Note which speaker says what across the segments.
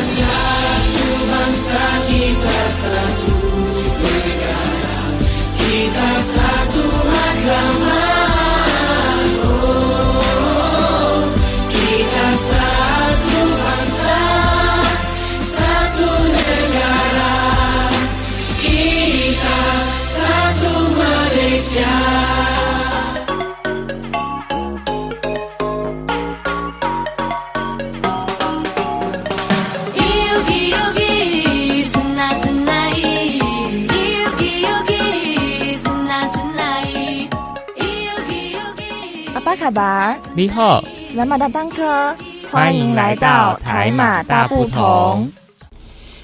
Speaker 1: satu bangsa, kita satu
Speaker 2: 巴，
Speaker 3: 你好，
Speaker 2: 斯拉马大当科，
Speaker 3: 欢迎来到台马大不同。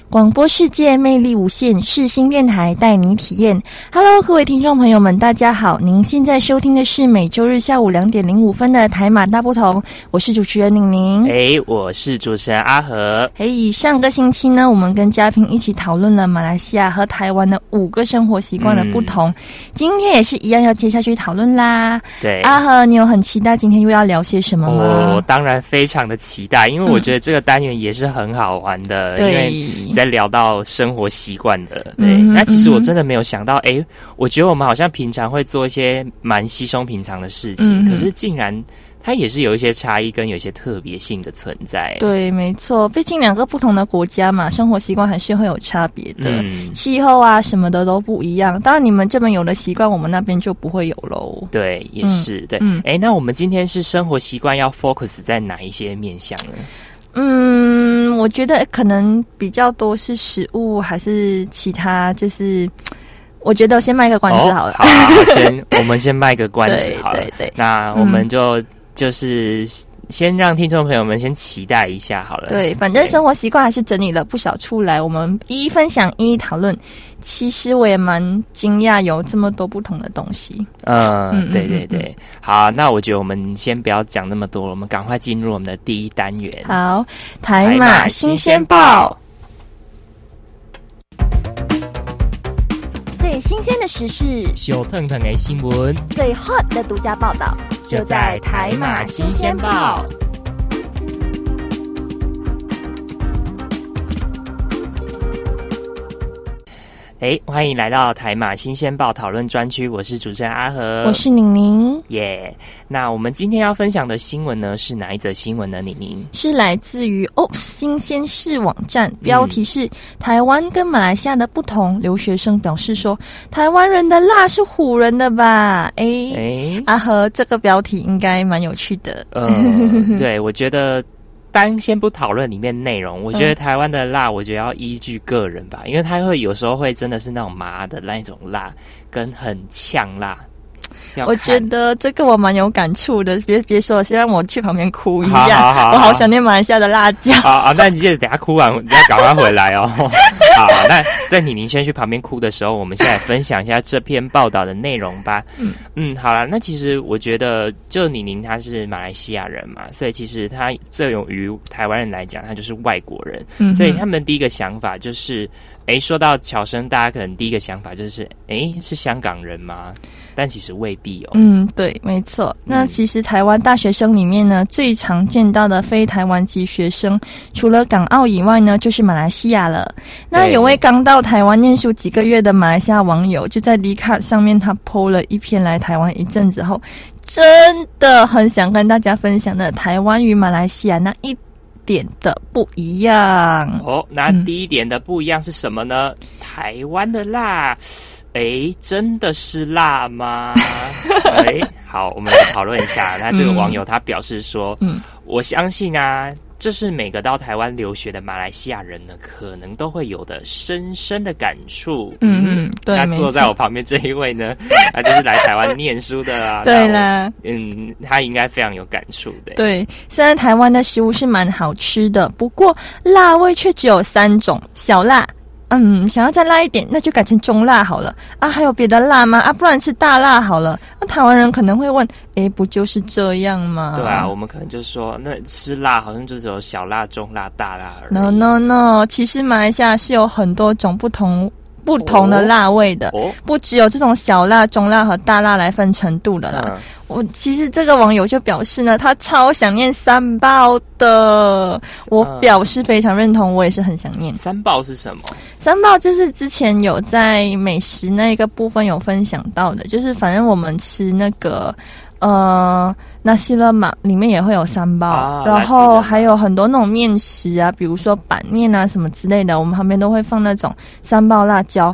Speaker 2: 广播世界魅力无限，世新电台带你体验。Hello，各位听众朋友们，大家好！您现在收听的是每周日下午两点零五分的台马大不同，我是主持人宁宁。
Speaker 3: 哎，我是主持人阿和。
Speaker 2: 嘿，上个星期呢，我们跟嘉宾一起讨论了马来西亚和台湾的五个生活习惯的不同。今天也是一样，要接下去讨论啦。
Speaker 3: 对，
Speaker 2: 阿和，你有很期待今天又要聊些什么吗？
Speaker 3: 我当然非常的期待，因为我觉得这个单元也是很好玩的，因为
Speaker 2: 对，
Speaker 3: 在聊到生活习惯的。对，
Speaker 2: 嗯
Speaker 3: 那其实我真的没有想到，哎，我觉得我们好像平常会做一些蛮稀松平常的事情，
Speaker 2: 嗯
Speaker 3: 可是竟然它也是有一些差异跟有一些特别性的存在。
Speaker 2: 对，没错，毕竟两个不同的国家嘛，生活习惯还是会有差别的。
Speaker 3: 嗯，
Speaker 2: 气候啊什么的都不一样，当然你们这边有的习惯，我们那边就不会有喽。
Speaker 3: 对，也是、对。
Speaker 2: 嗯
Speaker 3: 哎，那我们今天是生活习惯要 focus 在哪一些面向呢？
Speaker 2: 嗯，我觉得可能比较多是食物，还是其他，就是我觉得先卖个关子好了。
Speaker 3: 哦好好好先 我们先卖个关子
Speaker 2: 对
Speaker 3: 好了。
Speaker 2: 对对
Speaker 3: 那我们就、就是先让听众朋友们先期待一下好了。
Speaker 2: 对，反正生活习惯还是整理了不少出来，我们一一分享，一一讨论。其实我也蛮惊讶，有这么多不同的东西。
Speaker 3: 嗯，
Speaker 2: 嗯
Speaker 3: 对对对，好，那我觉得我们先不要讲那么多了，我们赶快进入我们的第一单元。
Speaker 2: 好，台
Speaker 3: 台
Speaker 2: 马
Speaker 3: 马
Speaker 2: 新
Speaker 3: 新鲜
Speaker 2: 报，最新鲜的时事，
Speaker 3: 小腾腾的新闻
Speaker 2: 最 hot 的独家报道，
Speaker 3: 就在台马新鲜报。哎，欢迎来到台马新鲜报讨论专区，我是主持人阿和，
Speaker 2: 我是宁宁，
Speaker 3: 耶。那我们今天要分享的新闻呢，是哪一则新闻呢？宁宁，
Speaker 2: 是来自于 OPS 新鲜事网站，标题是、台湾跟马来西亚的不同。留学生表示说，台湾人的辣是唬人的吧？哎、
Speaker 3: 哎，
Speaker 2: 阿和，这个标题应该蛮有趣的。
Speaker 3: 呃，对，我觉得单先不讨论里面内容，我觉得
Speaker 2: 嗯
Speaker 3: 台湾的辣，我觉得要依据个人吧，因为它会有时候会真的是那种麻的那一种辣，跟很呛辣。要
Speaker 2: 我
Speaker 3: 看
Speaker 2: 觉得这个我蛮有感触的，别别说了，先让我去旁边哭一下，
Speaker 3: 好好好
Speaker 2: 我好想念马来西亚的辣椒。
Speaker 3: 好啊，那你记得等下哭完，你要赶快回来哦。好，那在你宁先去旁边哭的时候，我们先来分享一下这篇报道的内容吧。
Speaker 2: 嗯
Speaker 3: 嗯，好了，那其实我觉得，就李宁他是马来西亚人嘛，所以其实他对于台湾人来讲，他就是外国人，
Speaker 2: 嗯
Speaker 3: 所以他们第一个想法就是，哎，说到乔生，大家可能第一个想法就是，哎，是香港人吗？但其实未必哦。
Speaker 2: 嗯，对，没错。那其实台湾大学生里面呢，最常见到的非台湾籍学生，除了港澳以外呢，就是马来西亚了。那有位刚到台湾念书几个月的马来西亚网友，就在 d 卡上面，他 PO 了一篇来台湾一阵子后，真的很想跟大家分享的台湾与马来西亚那一点的不一样。
Speaker 3: 哦，那
Speaker 2: 嗯
Speaker 3: 第一点的不一样是什么呢？台湾的辣，诶，真的是辣吗？诶，好，我们来讨论一下。那这个网友他表示说，
Speaker 2: 嗯
Speaker 3: 我相信啊，这是每个到台湾留学的马来西亚人呢，可能都会有的深深的感触。
Speaker 2: 嗯嗯，对，
Speaker 3: 那。坐在我旁边这一位呢，那 就是来台湾念书的啊。
Speaker 2: 对啦，
Speaker 3: 嗯，他应该非常有感触的。
Speaker 2: 对，虽然台湾的食物是蛮好吃的，不过辣味却只有三种：小辣。嗯，想要再辣一点，那就改成中辣好了啊。还有别的辣吗？啊，不然吃大辣好了。那台湾人可能会问：诶，不就是这样吗？
Speaker 3: 对啊，我们可能就说，那吃辣好像就只有小辣、中辣、大辣而已。
Speaker 2: No No No，其实马来西亚是有很多种不同不同的辣味的，
Speaker 3: 哦，
Speaker 2: 不只有这种小辣、中辣和大辣来分程度的啦。
Speaker 3: 嗯，
Speaker 2: 我其实这个网友就表示呢，他超想念三宝的。我
Speaker 3: 嗯
Speaker 2: 表示非常认同，我也是很想念。
Speaker 3: 三宝是什么？
Speaker 2: 三宝就是之前有在美食那个部分有分享到的，就是反正我们吃那个呃那西勒玛里面也会有三包，
Speaker 3: 啊
Speaker 2: 然后还有很多那种面食啊，比如说板面啊什么之类的，我们旁边都会放那种三包辣椒。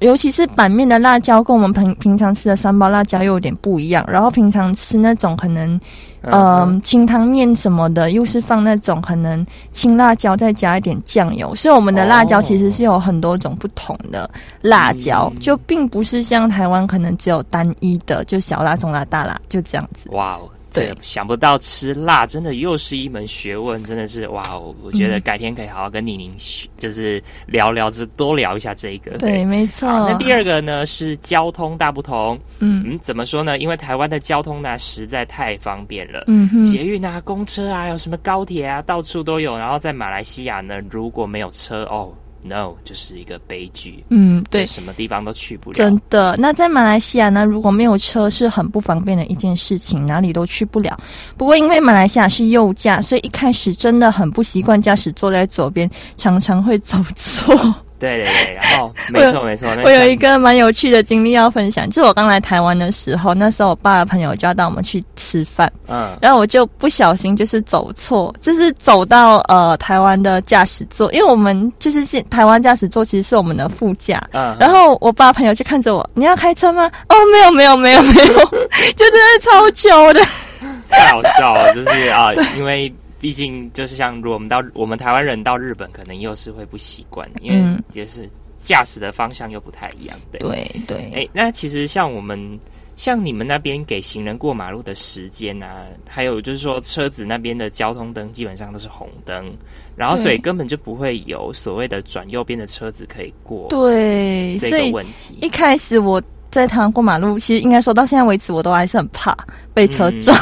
Speaker 2: 尤其是板面的辣椒跟我们平平常吃的三包辣椒又有点不一样，然后平常吃那种可能
Speaker 3: 嗯
Speaker 2: 嗯，清汤面什么的，又是放那种可能青辣椒，再加一点酱油，所以我们的辣椒
Speaker 3: 哦
Speaker 2: 其实是有很多种不同的辣椒，
Speaker 3: 嗯。
Speaker 2: 就并不是像台湾可能只有单一的，就小辣、中辣、大辣，就这样子。
Speaker 3: 哇哦，
Speaker 2: 对
Speaker 3: 想不到吃辣真的又是一门学问，真的是哇哦！我觉得
Speaker 2: 嗯
Speaker 3: 改天可以好好跟李宁学就是聊聊，这多聊一下这个。
Speaker 2: 对，没错。
Speaker 3: 那第二个呢是交通大不同。
Speaker 2: 嗯
Speaker 3: 嗯，怎么说呢？因为台湾的交通呢实在太方便了。
Speaker 2: 嗯哼，
Speaker 3: 捷运啊、公车啊，有什么高铁啊，到处都有。然后在马来西亚呢，如果没有车，哦，no，就是一个悲剧。
Speaker 2: 嗯，对，
Speaker 3: 什么地方都去不了。
Speaker 2: 真的，那在马来西亚呢，如果没有车是很不方便的一件事情，哪里都去不了。不过因为马来西亚是右驾，所以一开始真的很不习惯驾驶坐在左边，常常会走错。
Speaker 3: 对对对，然后 没错没错，
Speaker 2: 我有一个蛮有趣的经历要分享，就是我刚来台湾的时候，那时候我爸的朋友就要带我们去吃饭，
Speaker 3: 嗯。
Speaker 2: 然后我就不小心就是走错，就是走到呃台湾的驾驶座，因为我们就是现台湾驾驶座其实是我们的副驾，
Speaker 3: 嗯，
Speaker 2: 然后我爸朋友就看着我，你要开车吗？哦，没有没有没有。没有，就真的超糗的。
Speaker 3: 太好笑了，就是啊，因为毕竟就是像如果我们到我们台湾人到日本，可能又是会不习惯，因为
Speaker 2: 嗯
Speaker 3: 就是驾驶的方向又不太一样，对。
Speaker 2: 对对，
Speaker 3: 哎，那其实像我们像你们那边给行人过马路的时间啊，还有就是说车子那边的交通灯基本上都是红灯，然后所以根本就不会有所谓的转右边的车子可以过
Speaker 2: 对，
Speaker 3: 这个问题。
Speaker 2: 一开始我在台湾过马路，其实应该说到现在为止，我都还是很怕被车撞。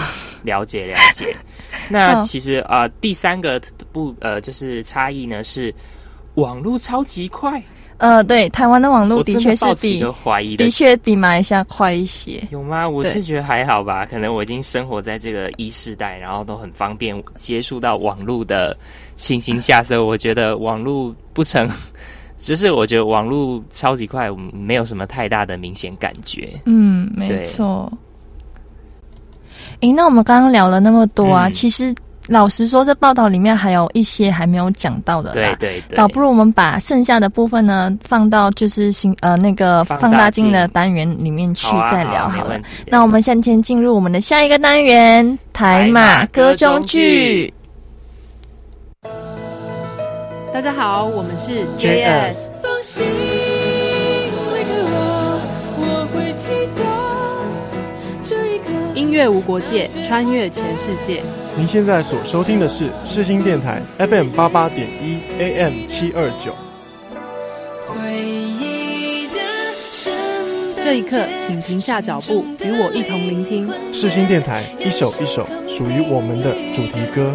Speaker 3: 了解了解。那
Speaker 2: 嗯
Speaker 3: 其实呃，第三个不呃，就是差异呢是网络超级快，
Speaker 2: 呃，对，台湾的网络的确是比
Speaker 3: 的
Speaker 2: 确比马来西亚快一些。
Speaker 3: 有吗？我是觉得还好吧，可能我已经生活在这个一世代，然后都很方便接触到网络的情形下，所以我觉得网络不成，只是我觉得网络超级快，没有什么太大的明显感觉。
Speaker 2: 嗯，没错。诶，那我们刚刚聊了那么多啊，
Speaker 3: 嗯
Speaker 2: 其实老实说，这报道里面还有一些还没有讲到的啦。
Speaker 3: 对对对，
Speaker 2: 倒不如我们把剩下的部分呢放到就是新呃那个
Speaker 3: 放大
Speaker 2: 镜
Speaker 3: 镜
Speaker 2: 的单元里面去再聊好了。那我们先前进入我们的下一个单元——台马歌中剧。
Speaker 4: 大家好，我们是
Speaker 3: JS
Speaker 1: 放心离开我，我会记得。
Speaker 4: 音乐无国界，穿越全世界。
Speaker 5: 您现在所收听的是世新电台 FM 八八点一 AM 七二九。
Speaker 1: 回忆的圣诞
Speaker 4: 这一刻，请停下脚步，与我一同聆听。
Speaker 5: 世新电台一首一首属于我们的主题歌。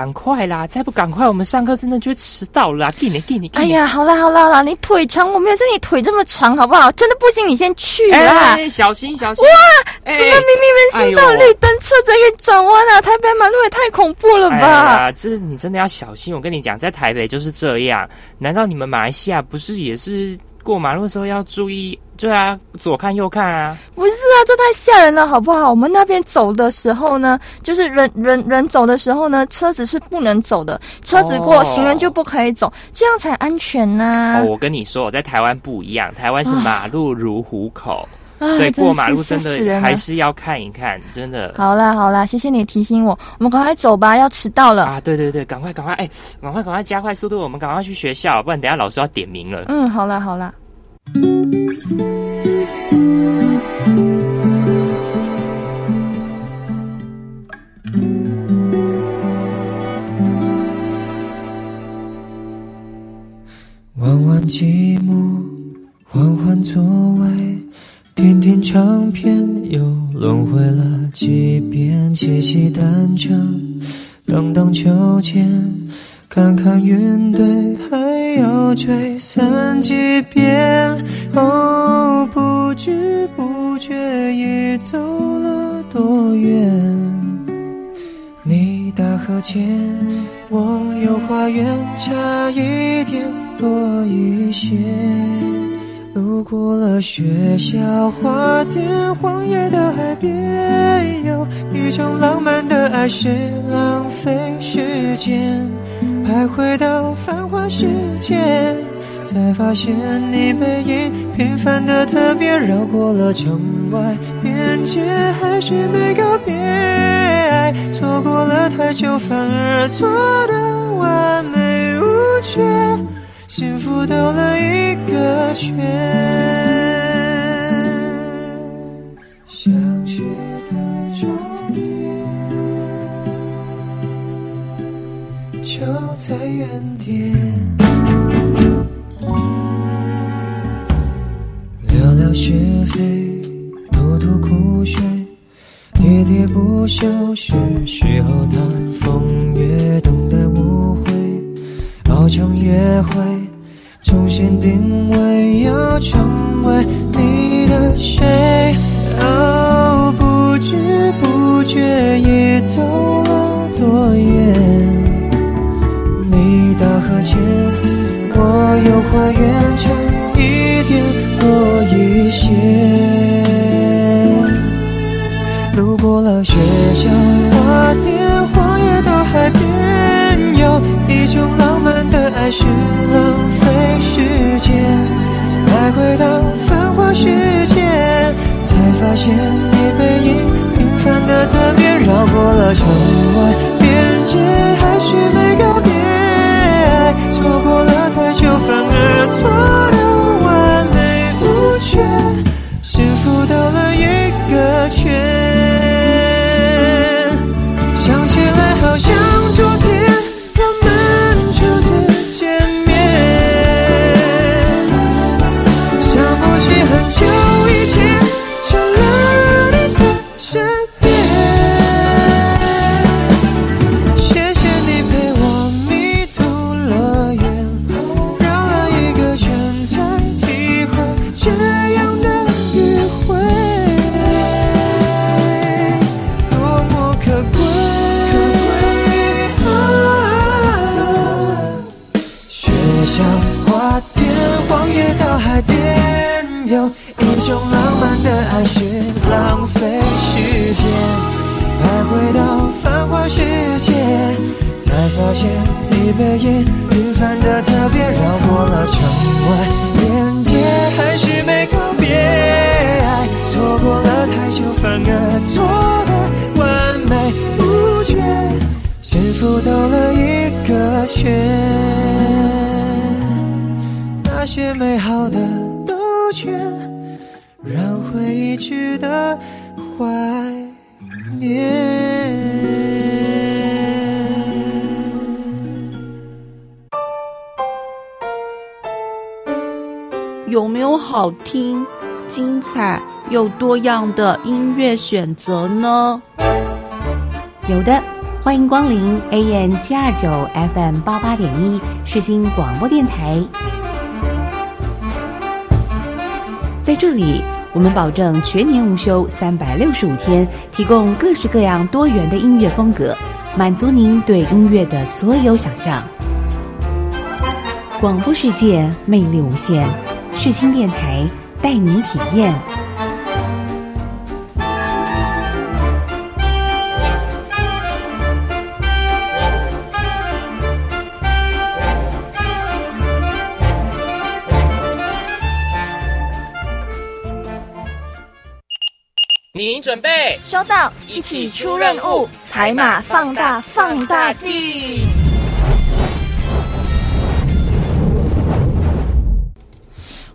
Speaker 3: 赶快啦！再不赶快，我们上课真的就会迟到了啦！给你给你，
Speaker 2: 哎呀，好啦好啦好啦，你腿长，我没有像你腿这么长，好不好？真的不行，你先去
Speaker 3: 哎，
Speaker 2: 啦。
Speaker 3: 哎小心小心！哎
Speaker 2: 怎么明明人行道绿灯，车子还可以转弯啊？台北马路也太恐怖了
Speaker 3: 哎
Speaker 2: 吧！
Speaker 3: 呀，这你真的要小心！我跟你讲，在台北就是这样。难道你们马来西亚不是也是过马路的时候要注意？对啊，左看右看啊！
Speaker 2: 不是啊，这太吓人了，好不好？我们那边走的时候呢，就是人人人走的时候呢，车子是不能走的，车子过，
Speaker 3: 哦
Speaker 2: 行人就不可以走，这样才安全呐、
Speaker 3: 哦，我跟你说，我在台湾不一样，台湾是马路如虎口，
Speaker 2: 啊
Speaker 3: 所以过马路
Speaker 2: 真
Speaker 3: 真的还是要看一看，真的。
Speaker 2: 好啦好啦，谢谢你提醒我，我们赶快走吧，要迟到了。
Speaker 3: 啊，对对对，赶快赶快，哎，赶快赶快加快速度，我们赶快去学校，不然等下老师要点名了。
Speaker 2: 嗯，好啦好啦。
Speaker 6: 弯弯积木，缓缓座位，听听唱片，又轮回了几遍，骑骑单车，荡荡秋千，看看云堆，还要吹散几遍。哦，不知不觉已走了多远？你大河前，我有花园，差一点多一些。路过了学校花店，荒野的海边，有一种浪漫的爱是浪费时间，徘徊到繁华世界，才发现你背影平凡的特别，绕过了城外边界，还是没告别。爱错过了太久，反而错的完美无缺，幸福兜了一个圈。想去的终点，就在原点。聊聊是非，吐吐苦水。喋喋不休是时候谈风月，等待误会，熬成约会，重新定位，要成为你的谁？哦，不知不觉已走了多远？你大河前，我有花园，差一点多一些。路过了学校花店，荒野到海边，有一种浪漫的还是浪费时间，徘徊到繁华世界，才发现你背影平凡的特别，绕过了城外边界，还是没告别，些美好的兜圈，让回忆值得怀念。
Speaker 7: 有没有好听、精彩又多样的音乐选择呢？
Speaker 8: 有的，欢迎光临 AM 七二九 FM 八八点一世新广播电台。在这里，我们保证全年无休，三百六十五天，提供各式各样多元的音乐风格，满足您对音乐的所有想象。广播世界魅力无限，视听电台带你体验。
Speaker 3: 您准备
Speaker 2: 收到，一起出任务，海马放大放大镜。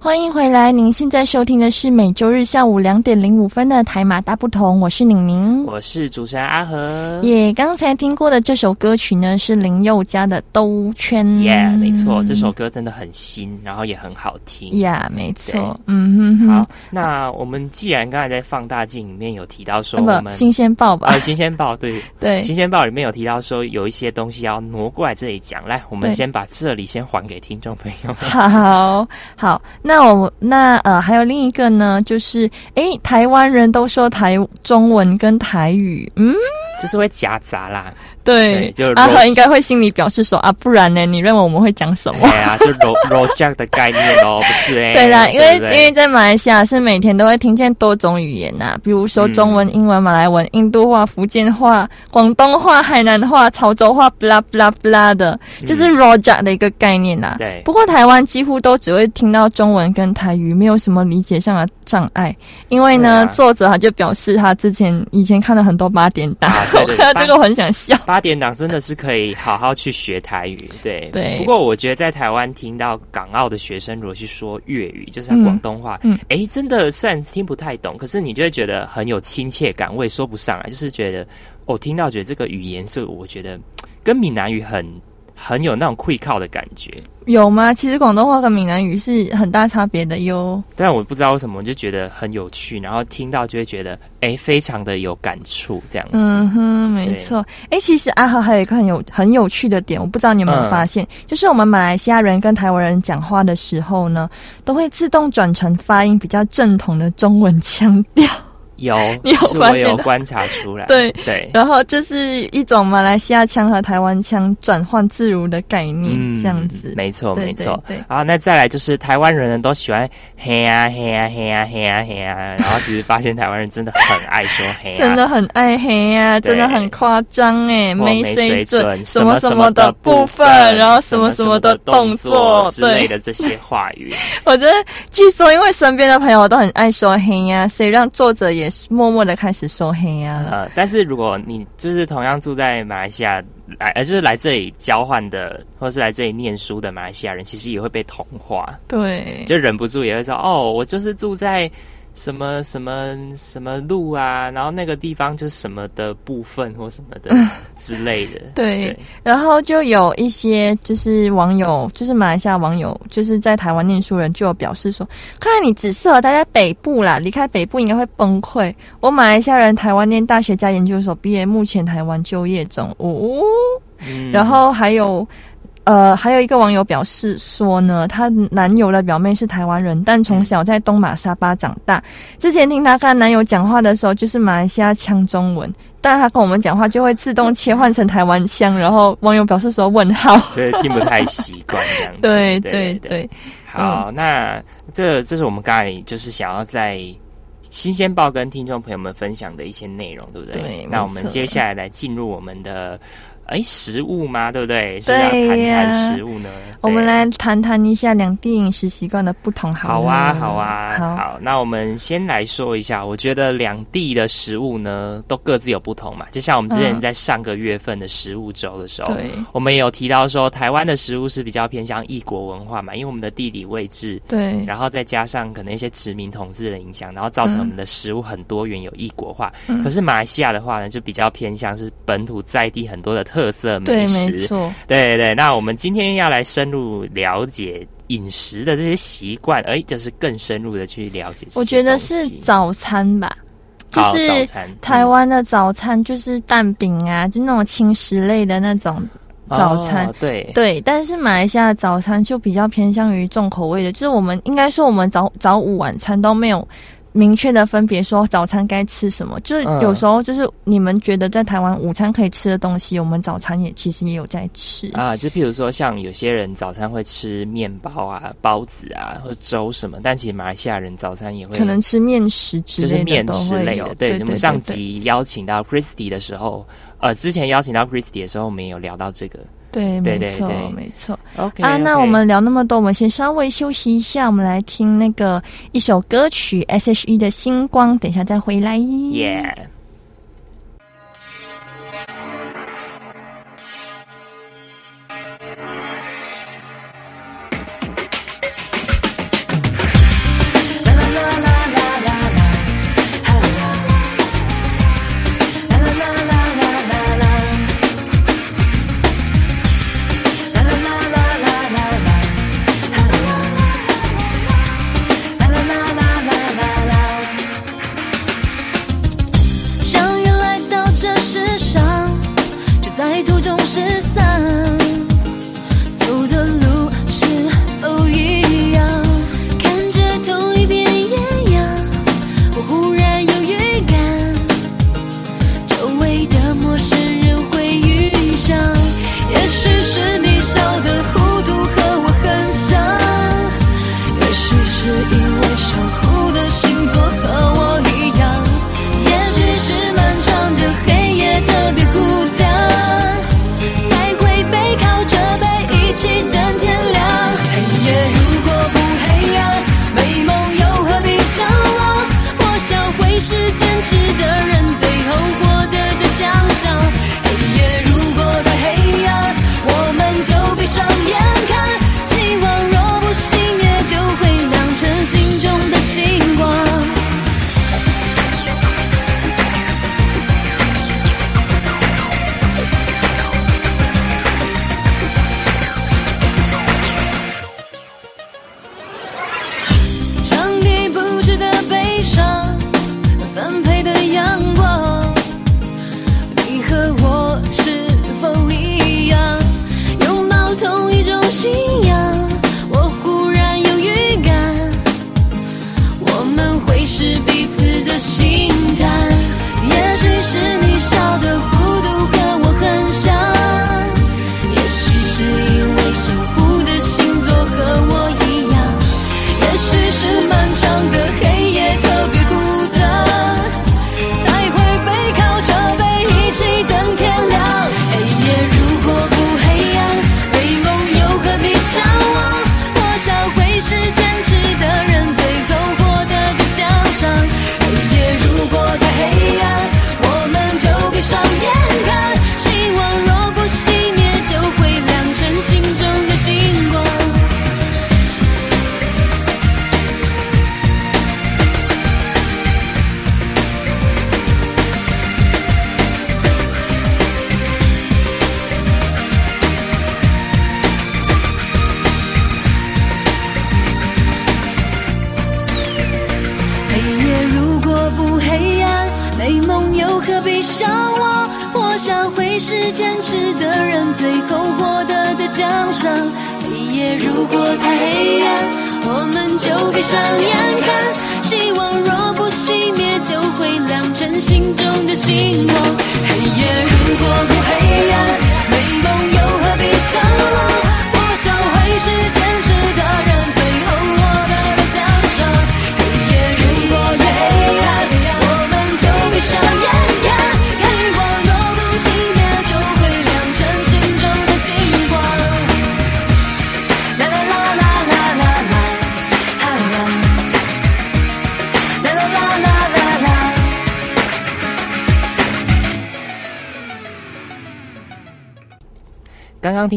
Speaker 2: 欢迎回来，您现在收听的是每周日下午两点零五分的台马大不同，我是宁宁。
Speaker 3: 我是主持人阿和。
Speaker 2: 耶刚才听过的这首歌曲呢，是林宥嘉的《兜圈》。
Speaker 3: 耶没错，这首歌真的很新，然后也很好听。
Speaker 2: 呀没错，嗯哼哼。
Speaker 3: 好，那我们既然刚才在放大镜里面有提到说，我们
Speaker 2: 啊，新鲜报吧
Speaker 3: 呃，。新鲜报对
Speaker 2: 对
Speaker 3: 新鲜报里面有提到说有一些东西要挪过来这里讲，来，我们先把这里先还给听众朋友们。
Speaker 2: 好好，那那我那呃还有另一个呢，就是诶，台湾人都说台中文跟台语，嗯，
Speaker 3: 就是会夹杂啦，
Speaker 2: 对，
Speaker 3: 就是
Speaker 2: 阿和应该会心里表示说啊，不然呢？你认为我们会讲什么？
Speaker 3: 对啊，就 ro ro jack 的概念哦，不是哎、
Speaker 2: 对啦，因为因为在马来西亚是每天都会听见多种语言呐、比如说中文、英文、马来文、印度话、福建话、广东话、海南话、潮州话，blah blah blah 的，就是 Roja 的一个概念啦。
Speaker 3: 对
Speaker 2: 不过台湾几乎都只会听到中文跟台语，没有什么理解上的障碍。因为呢，
Speaker 3: 啊
Speaker 2: 作者他就表示他之前以前看了很多八点档，
Speaker 3: 啊对对
Speaker 2: 我看到这个我很想笑。
Speaker 3: 八点档真的是可以好好去学台语，对。
Speaker 2: 对。
Speaker 3: 不过我觉得在台湾听到港澳的学生如果去说粤语，就是
Speaker 2: 嗯
Speaker 3: 广东话，
Speaker 2: 嗯
Speaker 3: 哎、真的虽然听不太懂，可是你就会觉得很有亲切感，我也说不上来，就是觉得我、听到觉得这个语言是我觉得跟闽南语很很有那种会靠的感觉。
Speaker 2: 有吗？其实广东话跟闽南语是很大差别的哟。
Speaker 3: 但我不知道为什么，我就觉得很有趣，然后听到就会觉得，哎、非常的有感触，这样子。
Speaker 2: 嗯哼，没错。哎，其实阿和还有一个很有很有趣的点，我不知道你有没有
Speaker 3: 嗯
Speaker 2: 发现，就是我们马来西亚人跟台湾人讲话的时候呢，都会自动转成发音比较正统的中文腔调。
Speaker 3: 有，
Speaker 2: 你有
Speaker 3: 我
Speaker 2: 发现
Speaker 3: 有观察出来，
Speaker 2: 对
Speaker 3: 对，
Speaker 2: 然后就是一种马来西亚腔和台湾腔转换自如的概念，
Speaker 3: 嗯
Speaker 2: 这样子。
Speaker 3: 没错，没错。
Speaker 2: 对对。
Speaker 3: 好，那再来就是台湾人呢都喜欢嘿呀嘿呀嘿呀嘿呀嘿呀，然后其实发现台湾人真的很爱说嘿呀，
Speaker 2: 真的很爱嘿呀、
Speaker 3: 对
Speaker 2: 真的很夸张哎，没
Speaker 3: 水
Speaker 2: 水准，
Speaker 3: 什
Speaker 2: 什么什么的部分，然后什么什么的动作，
Speaker 3: 之类
Speaker 2: 对，
Speaker 3: 的这些话语，
Speaker 2: 我觉得，据说因为身边的朋友都很爱说嘿呀、所以让作者也是默默的开始收黑呀、了。
Speaker 3: 呃，但是如果你就是同样住在马来西亚来，呃，就是来这里交换的，或是来这里念书的马来西亚人，其实也会被同化，
Speaker 2: 对，
Speaker 3: 就忍不住也会说，哦，我就是住在什么什么什么路啊，然后那个地方就是什么的部分或什么的 之类的。
Speaker 2: 对，然后就有一些就是网友，就是马来西亚网友，就是在台湾念书人就有表示说，看来你只适合待在北部啦，离开北部应该会崩溃。我马来西亚人台湾念大学加研究所毕业，目前台湾就业中。哦，
Speaker 3: 嗯
Speaker 2: 然后还有。呃，还有一个网友表示说呢，她男友的表妹是台湾人，但从小在东马沙巴长大。之前听她跟男友讲话的时候，就是马来西亚腔中文，但她跟我们讲话就会自动切换成台湾腔。然后网友表示说问号，
Speaker 3: 所以听不太习惯这样子。
Speaker 2: 对
Speaker 3: 对
Speaker 2: 对
Speaker 3: 好，那这这是我们刚才就是想要在新鲜报跟听众朋友们分享的一些内容，对不对？
Speaker 2: 对
Speaker 3: 那我们接下来来进入我们的哎食物吗？对不对？是要
Speaker 2: 对
Speaker 3: 谈
Speaker 2: 呀
Speaker 3: 谈食物呢？
Speaker 2: 我们来谈谈一下两地饮食习惯的不同好了。
Speaker 3: 好啊，好啊，
Speaker 2: 好
Speaker 3: 那我们先来说一下，我觉得两地的食物呢，都各自有不同嘛。就像我们之前
Speaker 2: 嗯
Speaker 3: 在上个月份的食物周的时候，
Speaker 2: 对
Speaker 3: 我们也有提到说，台湾的食物是比较偏向异国文化嘛，因为我们的地理位置，
Speaker 2: 对
Speaker 3: 然后再加上可能一些殖民统治的影响，然后造成
Speaker 2: 嗯
Speaker 3: 我们的食物很多元，有异国化。
Speaker 2: 嗯
Speaker 3: 可是马来西亚的话呢，就比较偏向是本土在地很多的特色美
Speaker 2: 对，
Speaker 3: 食。
Speaker 2: 没错。
Speaker 3: 对对对，那我们今天要来深入了解饮食的这些习惯，哎，就是更深入的去了解。
Speaker 2: 我觉得是早餐吧，就是台湾的早餐就是蛋饼啊，就那种轻食类的那种早餐。
Speaker 3: 哦对
Speaker 2: 对，但是马来西亚的早餐就比较偏向于重口味的，就是我们应该说我们早早午晚餐都没有。明确的分别说早餐该吃什么，就是
Speaker 3: 嗯
Speaker 2: 有时候就是你们觉得在台湾午餐可以吃的东西，我们早餐也其实也有在吃。
Speaker 3: 啊，就譬如说，像有些人早餐会吃面包啊、包子啊，或者粥什么，但其实马来西亚人早餐也会
Speaker 2: 可能吃面食之类的
Speaker 3: 就是面。食类的。我们
Speaker 2: 对对对对
Speaker 3: 上集邀请到 Christy 的时候，呃，之前邀请到 Christy 的时候，我们也有聊到这个。
Speaker 2: 对，没错，没错。
Speaker 9: OK
Speaker 2: 啊，那我们聊那么多，我们先稍微休息一下，我们来听那个一首歌曲 S.H.E 的《星光》，等一下再回来。
Speaker 9: 耶。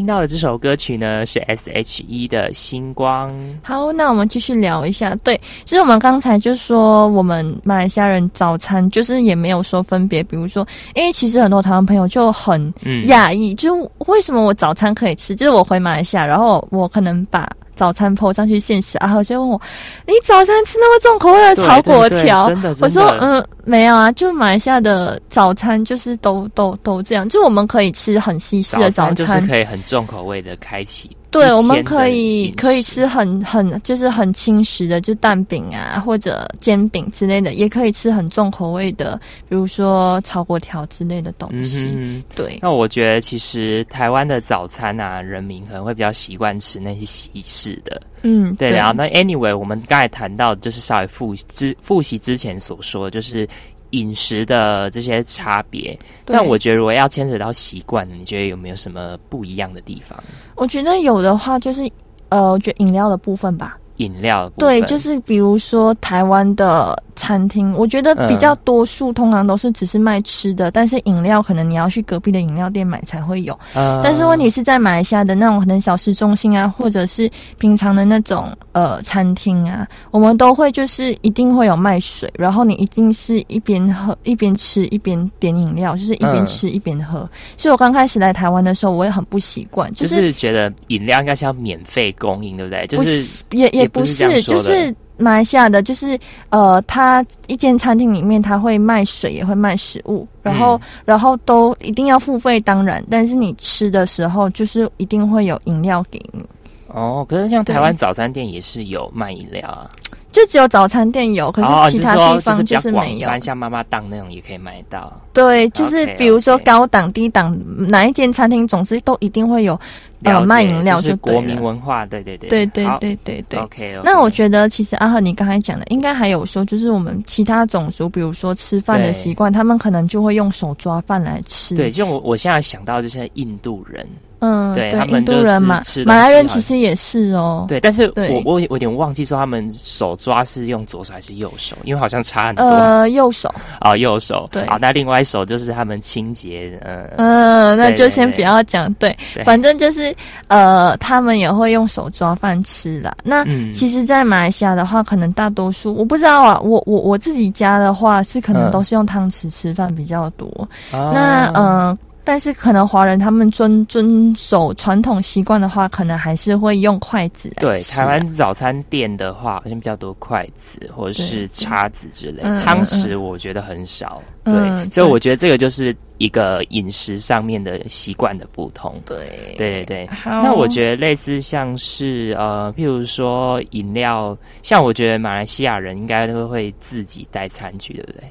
Speaker 3: 到的
Speaker 9: 这首歌曲呢，是 S.H.E 的《星光》。
Speaker 2: 好，那我们继续聊一下。对，其实我们刚才就说，我们马来西亚人早餐就是也没有说分别，比如说，因为其实很多台湾朋友就很
Speaker 9: 嗯
Speaker 2: 讶异，就是为什么我早餐可以吃？就是我回马来西亚，然后我可能把早餐 PO 上去现实，然后就问我，你早餐吃那么重口味的炒粿条？
Speaker 9: 对对对真的
Speaker 2: 我说，嗯，没有啊，就马来西亚的早餐就是都都都这样，就我们可以吃很西式的早
Speaker 9: 餐
Speaker 2: 餐，
Speaker 9: 就是可以很重口味的开启。
Speaker 2: 对，我们可以可以吃很很就是很轻食的，就蛋饼啊或者煎饼之类的，也可以吃很重口味的，比如说炒粿条之类的东
Speaker 9: 嗯
Speaker 2: 西。对，
Speaker 9: 那我觉得其实台湾的早餐啊，人民可能会比较习惯吃那些西式的。
Speaker 2: 嗯，
Speaker 9: 对，然后那 anyway，我们刚才谈到，就是稍微复之复习之前所说的，就是
Speaker 3: 饮食的这些差别。但我觉得如果要牵扯到习惯，你觉得有没有什么不一样的地方？
Speaker 2: 我觉得有的话就是呃，我觉得饮料的部分吧。
Speaker 3: 饮料的
Speaker 2: 对，就是比如说台湾的餐厅，我觉得比较
Speaker 3: 嗯
Speaker 2: 多数通常都是只是卖吃的，但是饮料可能你要去隔壁的饮料店买才会有。
Speaker 3: 嗯
Speaker 2: 但是问题是在马来西亚的那种可能小市中心啊，或者是平常的那种呃餐厅啊，我们都会就是一定会有卖水，然后你一定是一边喝一边吃一边点饮料，就是一边
Speaker 3: 嗯
Speaker 2: 吃一边喝。所以我刚开始来台湾的时候，我也很不习惯，
Speaker 3: 就是是觉得饮料应该是要免费供应，对不对？就是
Speaker 2: 也也不
Speaker 3: 不是
Speaker 2: 就是马来西亚的，就是呃，他一间餐厅里面，他会卖水，也会卖食物，然后、
Speaker 3: 嗯。
Speaker 2: 然后都一定要付费，当然，但是你吃的时候，就是一定会有饮料给你，
Speaker 3: 哦，可是像台湾早餐店也是有卖饮料啊，
Speaker 2: 就只有早餐店有，可
Speaker 3: 哦，
Speaker 2: 是其他地方
Speaker 3: 就是
Speaker 2: 没有。
Speaker 3: 泛，像妈妈档那种也可以买到。
Speaker 2: 对，就是比如说高档、低档，哪一间餐厅，总之都一定会有呃卖饮料
Speaker 3: 就是国民。文化，对对对，
Speaker 2: 对对对对对。
Speaker 3: OK，
Speaker 2: 那我觉得，其实阿和你刚才讲的，应该还有说，就是我们其他种族，比如说吃饭的习惯，他们可能就会用手抓饭来吃。
Speaker 3: 对，，就我我现在想到就是印度人，
Speaker 2: 嗯，对，
Speaker 3: 对他们就是吃，
Speaker 2: 马来人其实也是哦。
Speaker 3: 对，但是我我我有点忘记说他们手抓是用左手还是右手，因为好像差很多。
Speaker 2: 呃，右手，
Speaker 3: 哦，右手。
Speaker 2: 对
Speaker 3: 好，那另外一手就是他们清洁，呃，
Speaker 2: 嗯，那就先不要讲。对，
Speaker 3: 对
Speaker 2: 反正就是呃，他们也会用手抓饭吃啦。那
Speaker 3: 嗯
Speaker 2: 其实，在马来西亚的话，可能大多数我不知道啊，我我我自己家的话是可能
Speaker 3: 嗯
Speaker 2: 都是用汤匙吃饭比较多。
Speaker 3: 啊
Speaker 2: 那呃，但是可能华人他们遵遵守传统习惯的话，可能还是会用筷子来
Speaker 3: 对，台湾早餐店的话，好像比较多筷子或者是叉子之类
Speaker 2: 嗯，
Speaker 3: 汤
Speaker 2: 嗯
Speaker 3: 匙我觉得很少。
Speaker 2: 嗯
Speaker 3: 对，所以我觉得这个就是一个饮食上面的习惯的不同。
Speaker 2: 对
Speaker 3: 对对对，那我觉得类似像是呃，譬如说饮料，像我觉得马来西亚人应该都会自己带餐具，对不对？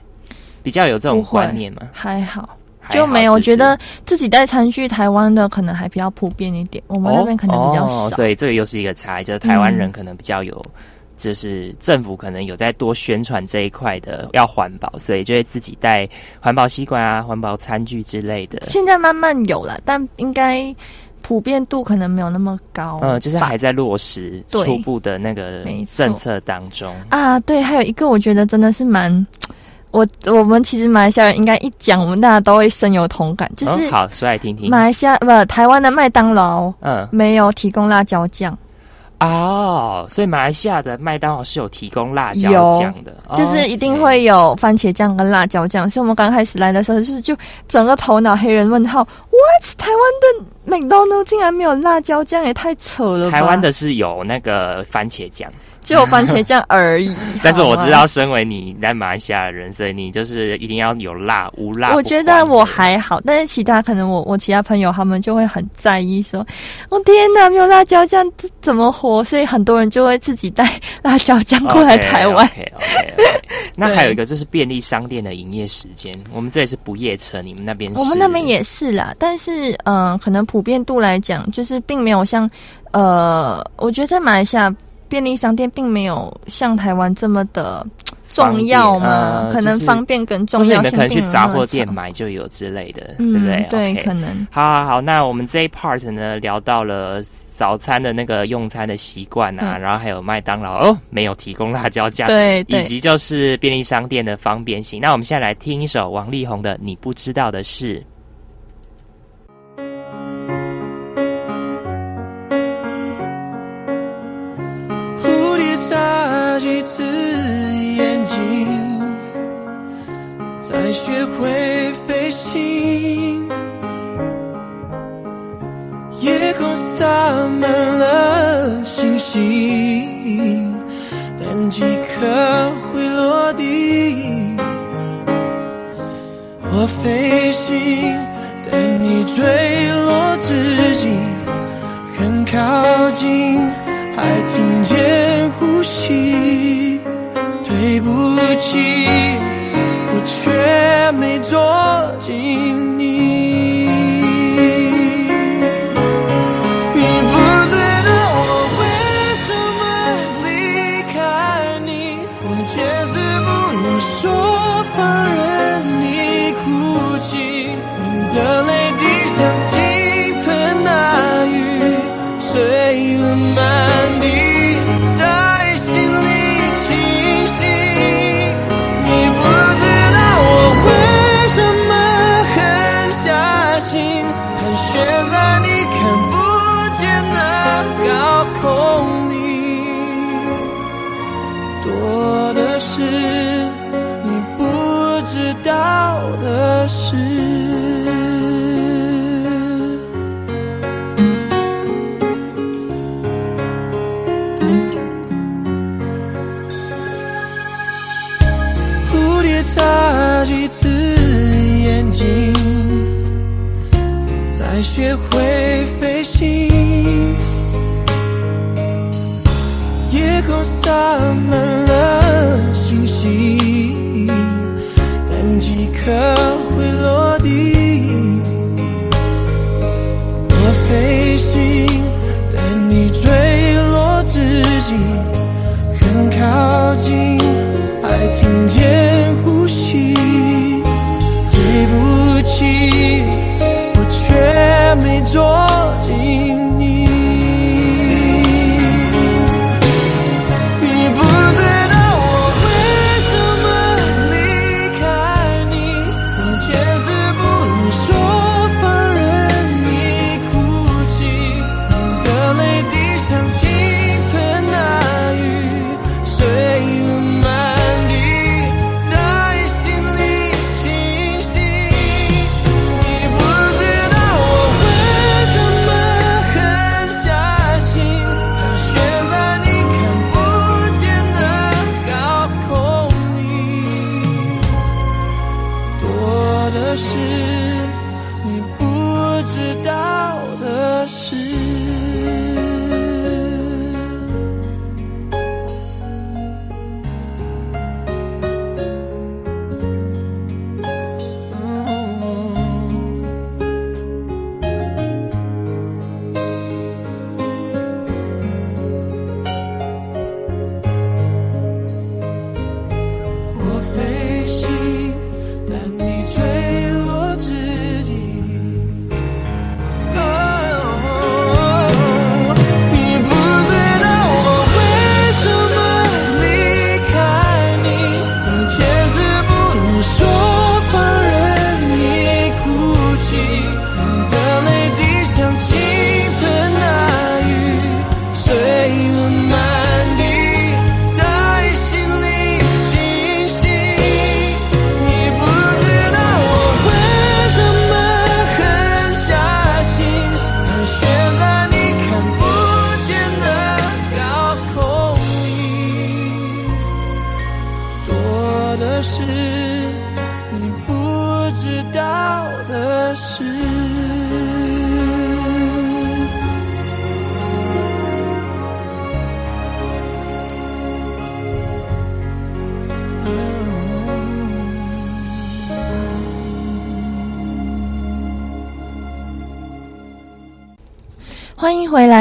Speaker 3: 比较有这种观念吗？
Speaker 2: 还好。
Speaker 3: 还
Speaker 2: 就没有，觉得自己带餐具，台湾的可能还比较普遍一点，我们那边可能比较少。
Speaker 3: 哦，所以这个又是一个差异，就是台湾人
Speaker 2: 嗯
Speaker 3: 可能比较有，就是政府可能有在多宣传这一块的要环保，所以就会自己带环保吸管啊、环保餐具之类的。
Speaker 2: 现在慢慢有了，但应该普遍度可能没有那么高。
Speaker 3: 嗯，就是还在落实初步的那个政策当中。
Speaker 2: 啊，对，还有一个我觉得真的是蛮，我我们其实马来西亚人应该一讲，我们大家都会深有同感，就是
Speaker 3: 嗯好说来听听。
Speaker 2: 马来西亚不台湾的麦当劳
Speaker 3: 嗯，
Speaker 2: 没有提供辣椒酱，
Speaker 3: 哦，所以马来西亚的麦当劳是有提供辣椒
Speaker 2: 有
Speaker 3: 酱的，
Speaker 2: 就是一定
Speaker 3: 哦
Speaker 2: 会有番茄酱跟辣椒酱。所以我们刚开始来的时候，就是就整个头脑黑人问号，what？台湾的 McDonald 竟然没有辣椒酱，也太扯了吧！
Speaker 3: 台湾的是有那个番茄酱，
Speaker 2: 只有番茄酱而已。
Speaker 3: 但是我知道，身为你在马来西亚的人，所以你就是一定要有辣，无辣。
Speaker 2: 我觉得我还好，但是其他可能我我其他朋友他们就会很在意说，我、天哪，没有辣椒酱这怎么活？所以很多人就会自己带辣椒酱过来台湾。
Speaker 3: 那还有一个就是便利商店的营业时间，我们这里是不夜城，你们那边是？
Speaker 2: 我们那边也是啦，但是嗯、呃可能普遍度来讲，就是并没有像呃，我觉得在马来西亚便利商店并没有像台湾这么的重要嘛，
Speaker 3: 呃
Speaker 2: 可能方便跟重要
Speaker 3: 是你们可能去杂货店买就有之类的，
Speaker 2: 嗯
Speaker 3: 对不对？
Speaker 2: 对可能
Speaker 3: 好好好，那我们这一 part 呢，聊到了早餐的那个用餐的习惯啊，
Speaker 2: 嗯
Speaker 3: 然后还有麦当劳哦，没有提供辣椒酱，
Speaker 2: 对对
Speaker 3: 以及就是便利商店的方便性。那我们现在来听一首王力宏的《你不知道的事》。
Speaker 6: 几次眼睛，才学会飞行。夜空洒满了星星，但几颗会落地。我飞行，带你坠落之际，很靠近，还听见呼吸。对不起，我却没捉紧你。你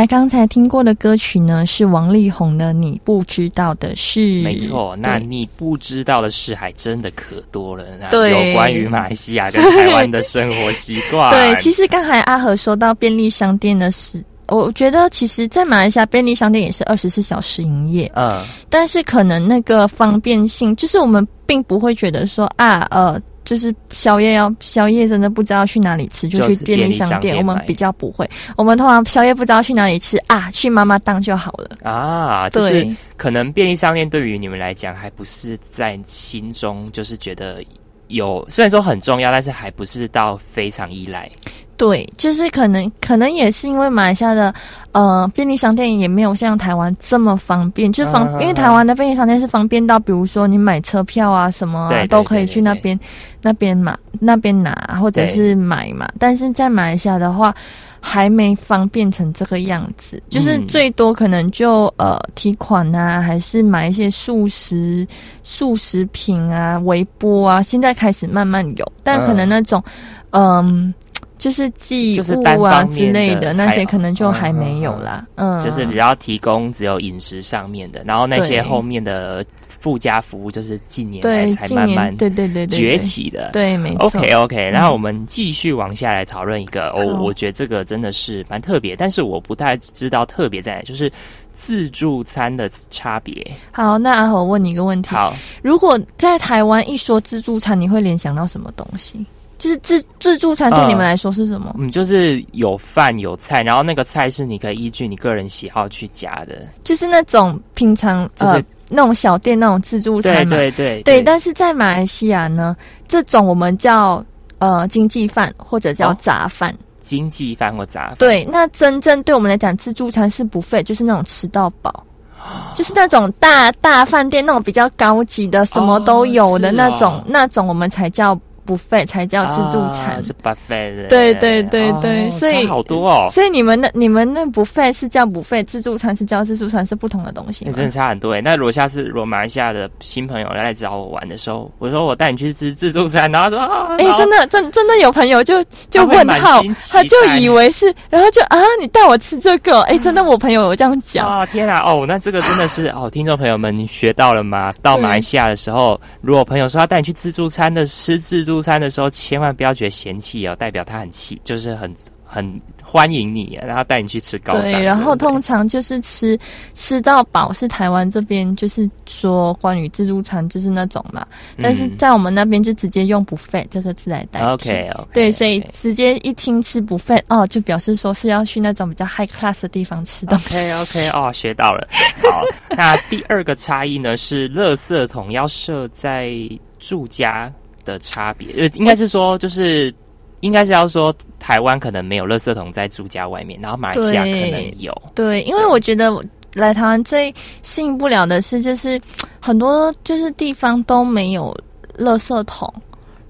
Speaker 2: 来。刚才听过的歌曲呢，是王力宏的《你不知道的事》。
Speaker 3: 没错，那你不知道的事还真的可多了。那
Speaker 2: 对
Speaker 3: 有关于马来西亚跟台湾的生活习惯。
Speaker 2: 对，其实刚才阿和说到便利商店的事，我觉得其实，在马来西亚便利商店也是二十四小时营业，
Speaker 3: 嗯，
Speaker 2: 但是可能那个方便性，就是我们并不会觉得说啊，呃。就是宵夜要宵夜，真的不知道去哪里吃，就
Speaker 3: 就是
Speaker 2: 去便利商
Speaker 3: 店
Speaker 2: 我们比较不会，我们通常宵夜不知道去哪里吃啊，去妈妈档就好了。
Speaker 3: 啊，就是
Speaker 2: 对
Speaker 3: 可能便利商店对于你们来讲，还不是在心中就是觉得有，虽然说很重要，但是还不是到非常依赖。
Speaker 2: 对，就是可能可能也是因为马来西亚的呃便利商店也没有像台湾这么方便，就方、
Speaker 3: 嗯
Speaker 2: 因为台湾的便利商店是方便到，比如说你买车票啊什么都可以去那边那边买那边拿或者是买嘛，但是在马来西亚的话。还没方便成这个样子，就是
Speaker 3: 嗯。
Speaker 2: 最多可能就、呃提款啊，还是买一些素食素食品啊、微波啊，现在开始慢慢有，但可能
Speaker 3: 嗯。
Speaker 2: 那种嗯。就是寄
Speaker 3: 就是
Speaker 2: 物啊
Speaker 3: 单方面
Speaker 2: 之类
Speaker 3: 的
Speaker 2: 的那些，可能就还没有啦。嗯，
Speaker 3: 就是比较提供只有饮食上面的，然后那些后面的附加服务就是近年来，才慢慢
Speaker 2: 对对对对
Speaker 3: 崛起的。
Speaker 2: 对，没错。
Speaker 3: OK OK，然后我们继续往下来讨论一个，哦，我觉得这个真的是蛮特别，但是我不太知道特别在哪，就是自助餐的差别。
Speaker 2: 好，那阿和我问你一个问题：
Speaker 3: 好，
Speaker 2: 如果在台湾一说自助餐，你会联想到什么东西？就是自自助餐对你们来说是什么？
Speaker 3: 嗯，就是有饭有菜，然后那个菜是你可以依据你个人喜好去加的，
Speaker 2: 就是那种平常
Speaker 3: 就是
Speaker 2: 呃那种小店那种自助餐嘛。
Speaker 3: 对对
Speaker 2: 对，但是在马来西亚呢，这种我们叫呃经济饭或者叫
Speaker 3: 哦
Speaker 2: 杂饭。
Speaker 3: 经济饭或杂饭，
Speaker 2: 对，那真正对我们来讲，自助餐是不费，就是那种吃到饱。就是那种大大饭店那种比较高级的，什么都有的那种，
Speaker 3: 哦
Speaker 2: 那种我们才叫不费，才叫自助餐。
Speaker 3: 啊是 buffet 的，
Speaker 2: 对对对对，
Speaker 3: 哦
Speaker 2: 所以
Speaker 3: 差好多哦。
Speaker 2: 所以你们那你们那不费是叫不费，自助餐是叫自助餐，是不同的东西
Speaker 3: 真的差很多哎。那如果下次如果马来西亚的新朋友来找我玩的时候，我说我带你去吃自助餐，然后他说啊，
Speaker 2: 哎、真的，真真的有朋友就就问号他就以为是，然后就啊，你带我吃这个，哎、真的我朋友有这样讲，
Speaker 3: 啊天啊哦，那这个真的是哦，听众朋友们，你学到了吗？到马来西亚的时候，如果朋友说要带你去自助餐的吃自助餐的时候，千万不要觉得嫌弃哦，代表他很气，就是很很欢迎你，然后带你去吃高档。
Speaker 2: 对，然后通常就是吃吃到饱，是台湾这边就是说关于自助餐就是那种嘛，但是在我们那边就直接用 buffet 这个字来代替。
Speaker 3: OK
Speaker 2: 对，所以直接一听吃 buffet 哦，就表示说是要去那种比较 high class 的地方吃东西。
Speaker 3: OK OK 哦，学到了。好，那第二个差异呢是，垃圾桶要设在住家的差别，呃，应该是说就是。应该是要说，台湾可能没有垃圾桶在住家外面，然后马来西亚可能有。
Speaker 2: 对，因为我觉得来台湾最吸引不了的是，就是很多就是地方都没有垃圾桶。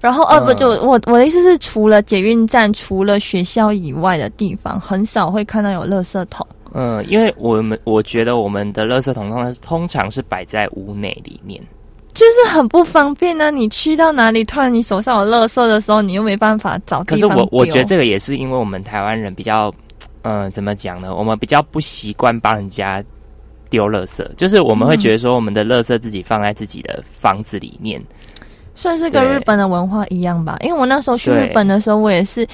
Speaker 2: 然后，呃，不，就
Speaker 3: 嗯
Speaker 2: 我我的意思是，除了捷运站、除了学校以外的地方，很少会看到有垃圾桶。
Speaker 3: 嗯，因为我们我觉得我们的垃圾桶通常通常是摆在屋内里面，
Speaker 2: 就是很不方便呢、你去到哪里，突然你手上有垃圾的时候，你又没办法找
Speaker 3: 可是
Speaker 2: 地方丢
Speaker 3: 我我觉得这个也是因为我们台湾人比较，嗯、怎么讲呢？我们比较不习惯帮人家丢垃圾，就是我们会
Speaker 2: 嗯
Speaker 3: 觉得说我们的垃圾自己放在自己的房子里面。
Speaker 2: 算是跟日本的文化一样吧。因为我那时候去日本的时候，我也是，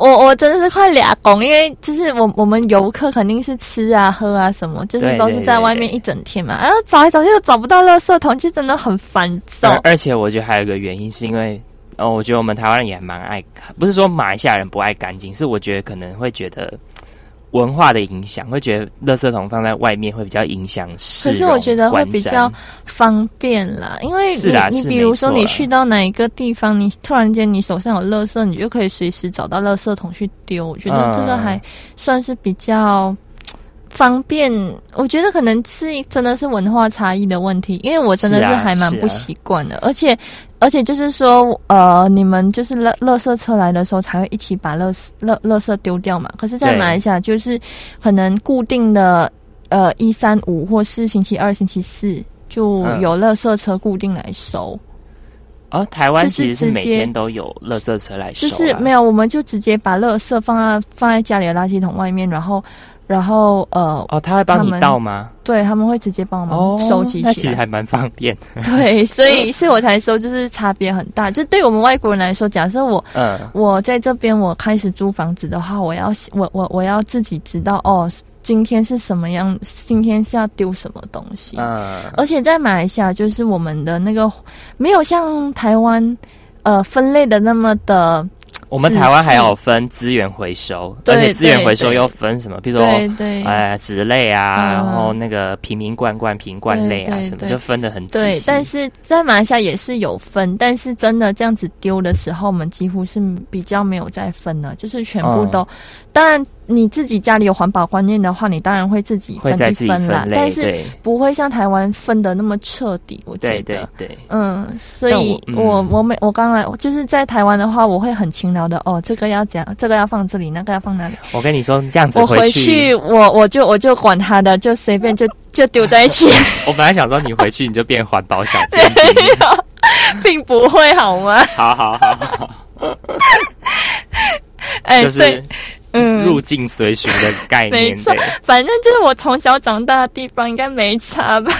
Speaker 2: 我我真的是快俩拱，因为就是我我们游客肯定是吃啊喝啊什么，就是都是在外面一整天嘛，然后找来找去又找不到垃圾桶，就真的很烦躁。
Speaker 3: 而且我觉得还有一个原因是因为，哦，我觉得我们台湾人也蛮爱，不是说马来西亚人不爱干净，是我觉得可能会觉得文化的影响，会觉得垃圾桶放在外面会比较影响市
Speaker 2: 可是我觉得会比较方便啦，因为
Speaker 3: 是
Speaker 2: 你你比如说你去到哪一个地方，你突然间你手上有垃圾，你就可以随时找到垃圾桶去丢。我觉得这个
Speaker 3: 嗯
Speaker 2: 还算是比较方便。我觉得可能是真的是文化差异的问题，因为我真的是还蛮不习惯的，而且而且就是说，呃，你们就是垃垃圾车来的时候才会一起把垃圾垃垃圾丢掉嘛。可是，在
Speaker 3: 对
Speaker 2: 马来西亚就是可能固定的呃一三五或是星期二、星期四就
Speaker 3: 嗯
Speaker 2: 有垃圾车固定来收，
Speaker 3: 哦，台湾
Speaker 2: 就是
Speaker 3: 其实是每天都有垃圾车来收、啊，
Speaker 2: 就是没有，我们就直接把垃圾放在放在家里的垃圾桶外面，然后然后呃，
Speaker 3: 哦，他会帮你
Speaker 2: 们
Speaker 3: 倒吗？
Speaker 2: 对他们会直接帮我
Speaker 3: 哦
Speaker 2: 们收集
Speaker 3: 那
Speaker 2: 起来。
Speaker 3: 其实还蛮方便。
Speaker 2: 对，所以所以我才说，就是差别很大。就对我们外国人来说，假设我
Speaker 3: 嗯，
Speaker 2: 我在这边我开始租房子的话，我要我我我要自己知道哦，今天是什么样，今天是要丢什么东西。
Speaker 3: 嗯，
Speaker 2: 而且在马来西亚，就是我们的那个没有像台湾呃分类的那么的，
Speaker 3: 我们台湾还有分资源回收，
Speaker 2: 对
Speaker 3: 而且资源回收又分什么，比如说
Speaker 2: 对对。
Speaker 3: 呃纸类啊，
Speaker 2: 嗯
Speaker 3: 然后那个瓶瓶罐罐、瓶罐类啊什么，就分的很仔
Speaker 2: 对，但是在马来西亚也是有分，但是真的这样子丢的时候，我们几乎是比较没有再分了，就是全部都。
Speaker 3: 嗯
Speaker 2: 当然，你自己家里有环保观念的话，你当然会自己分
Speaker 3: 会在自己
Speaker 2: 一分啦，
Speaker 3: 分，
Speaker 2: 但是不会像台湾分的那么彻底。我觉得，
Speaker 3: 对对，
Speaker 2: 嗯，所以
Speaker 3: 我
Speaker 2: 我
Speaker 3: 嗯
Speaker 2: 我每我刚来就是在台湾的话，我会很勤劳的哦，这个要讲，这个要放这里，那个要放那里。
Speaker 3: 我跟你说，这样子
Speaker 2: 我回
Speaker 3: 去，
Speaker 2: 我我就我就管他的，就随便就就丢在一起，
Speaker 3: 我本来想说你回去你就变环保小尖兵，
Speaker 2: 并不会好吗？
Speaker 3: 好好好好，
Speaker 2: 哎，
Speaker 3: 就是
Speaker 2: 对，嗯，
Speaker 3: 入境随俗的概念，
Speaker 2: 没错。反正就是我从小长大的地方，应该没差吧？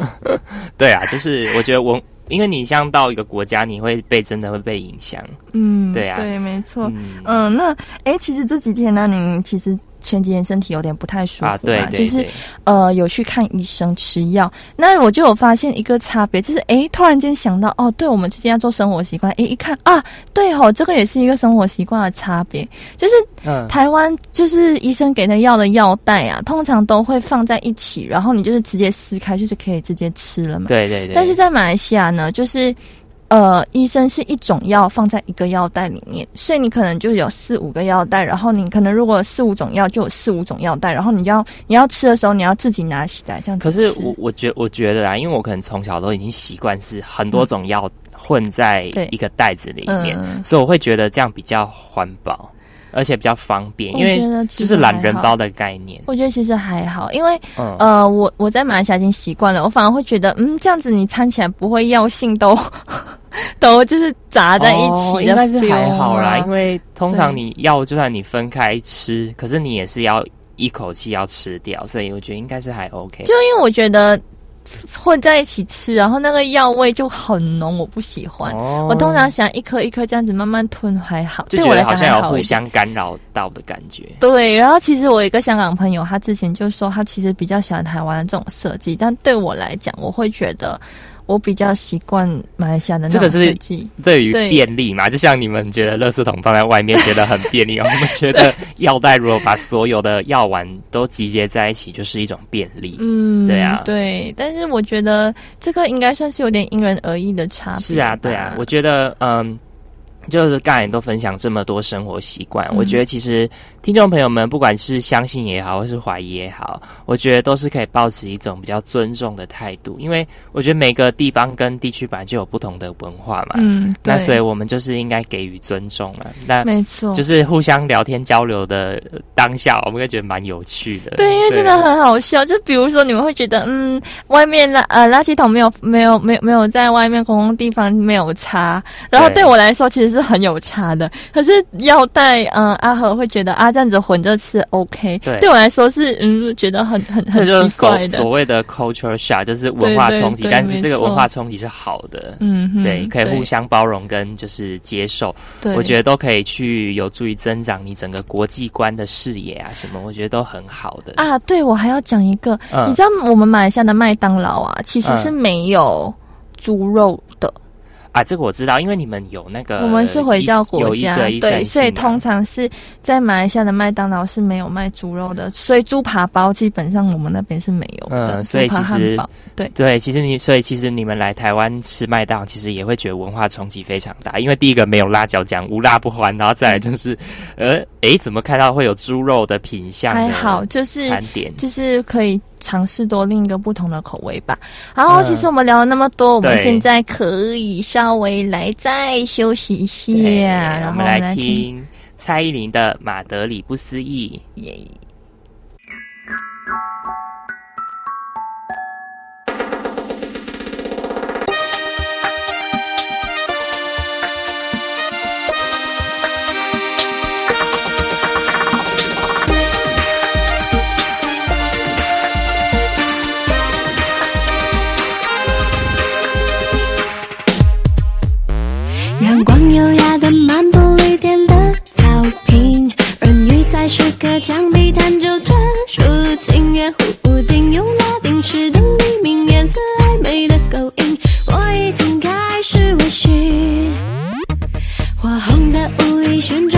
Speaker 3: 对啊，就是我觉得我，因为你像到一个国家，你会被真的会被影响。
Speaker 2: 嗯，
Speaker 3: 对啊
Speaker 2: 对，没错。
Speaker 3: 嗯，
Speaker 2: 嗯，那哎，其实这几天呢，您其实前几天身体有点不太舒服
Speaker 3: 啊，对对
Speaker 2: 就是，呃有去看医生吃药，那我就有发现一个差别，就是诶，突然间想到哦，对，我们最近要做生活习惯，诶，一看啊，对吼，这个也是一个生活习惯的差别，就是
Speaker 3: 嗯，
Speaker 2: 台湾就是医生给的药的药袋啊，通常都会放在一起，然后你就是直接撕开，就是可以直接吃了嘛。
Speaker 3: 对对对。
Speaker 2: 但是在马来西亚呢，就是呃，医生是一种药放在一个药袋里面，所以你可能就有四五个药袋，然后你可能如果四五种药就有四五种药袋，然后你要你要吃的时候你要自己拿起来这样子。
Speaker 3: 可是我我觉我觉得啊，因为我可能从小都已经习惯是很多种药混在一个袋子里面，
Speaker 2: 嗯。
Speaker 3: 所以我会觉得这样比较环保，而且比较方便，因为就是懒人包的概念。
Speaker 2: 我觉得其实还好，因为
Speaker 3: 嗯，
Speaker 2: 呃，我我在马来西亚已经习惯了，我反而会觉得，嗯，这样子你餐起来不会药性都 都就是杂在一起的、
Speaker 3: 哦应该是还好啦，因
Speaker 2: 为
Speaker 3: 为通常你药就算你分开吃，可是你也是要一口气要吃掉，所以我觉得应该是还 OK。
Speaker 2: 就因为我觉得混在一起吃，然后那个药味就很浓，我不喜欢。
Speaker 3: 哦
Speaker 2: 我通常想一颗一颗这样子慢慢吞还好，对我来讲
Speaker 3: 得好像有互。相干扰到的感觉。
Speaker 2: 对，然后其实我有一个香港朋友，他之前就说他其实比较喜欢台湾的这种设计，但对我来讲，我会觉得我比较习惯马来西亚的那种
Speaker 3: 这个是
Speaker 2: 设计。
Speaker 3: 对于便利嘛，就像你们觉得垃圾桶放在外面觉得很便利，我们觉得药袋如果把所有的药丸都集结在一起，就是一种便利。
Speaker 2: 嗯，
Speaker 3: 对啊
Speaker 2: 对，但是我觉得这个应该算是有点因人而异的差别。
Speaker 3: 是啊，对啊，我觉得嗯。就是刚才都分享这么多生活习惯，
Speaker 2: 嗯
Speaker 3: 我觉得其实听众朋友们，不管是相信也好，或是怀疑也好，我觉得都是可以保持一种比较尊重的态度，因为我觉得每个地方跟地区本来就有不同的文化嘛，
Speaker 2: 嗯，
Speaker 3: 那所以我们就是应该给予尊重了。那
Speaker 2: 没错，
Speaker 3: 就是互相聊天交流的呃当下，我们会觉得蛮有趣的。
Speaker 2: 对，因为真的很好笑。就比如说，你们会觉得，嗯，外面垃呃垃圾桶没有没有没有没有在外面公共地方没有擦，然后
Speaker 3: 对
Speaker 2: 对我来说其实是很有差的。可是要带，嗯，阿和会觉得啊这样子混着吃 OK，
Speaker 3: 对对
Speaker 2: 我来说是嗯觉得很很很
Speaker 3: 所
Speaker 2: 奇怪的
Speaker 3: 所。谓的 culture shock，就是文化冲击。但是这个文化冲击是好的，
Speaker 2: 嗯哼，
Speaker 3: 对，可以互相包容跟就是接受，
Speaker 2: 对，
Speaker 3: 我觉得都可以去有助于增长你整个国际观的视野啊，什么，我觉得都很好的。
Speaker 2: 啊，对我还要讲一个，
Speaker 3: 嗯
Speaker 2: 你知道我们马来西亚的麦当劳啊，其实是
Speaker 3: 嗯
Speaker 2: 没有猪肉的。
Speaker 3: 啊，这个我知道，因为你们有那个
Speaker 2: 我们是回教国家，
Speaker 3: 对
Speaker 2: 所以通常是在马来西亚的麦当劳是没有卖猪肉的，所以猪扒包基本上我们那边是没有的。
Speaker 3: 嗯所以其实
Speaker 2: 对
Speaker 3: 对，其实你所以其实你们来台湾吃麦当劳，其实也会觉得文化冲击非常大，因为第一个没有辣椒酱，无辣不欢，然后再来就是，呃，诶，怎么看到会有猪肉的品相
Speaker 2: 还好，就是
Speaker 3: 餐点？
Speaker 2: 就是可以尝试多另一个不同的口味吧。好，
Speaker 3: 嗯
Speaker 2: 其实我们聊了那么多，我们现在可以稍微来再休息一下，然后
Speaker 3: 我们来
Speaker 2: 来听。
Speaker 3: 听蔡依林的《马德里不思议》。
Speaker 2: 耶
Speaker 9: 墙壁弹奏着抒情乐，忽不定用拉丁式的黎明，颜色暧昧的勾引，我已经开始微醺。火红的雾里旋转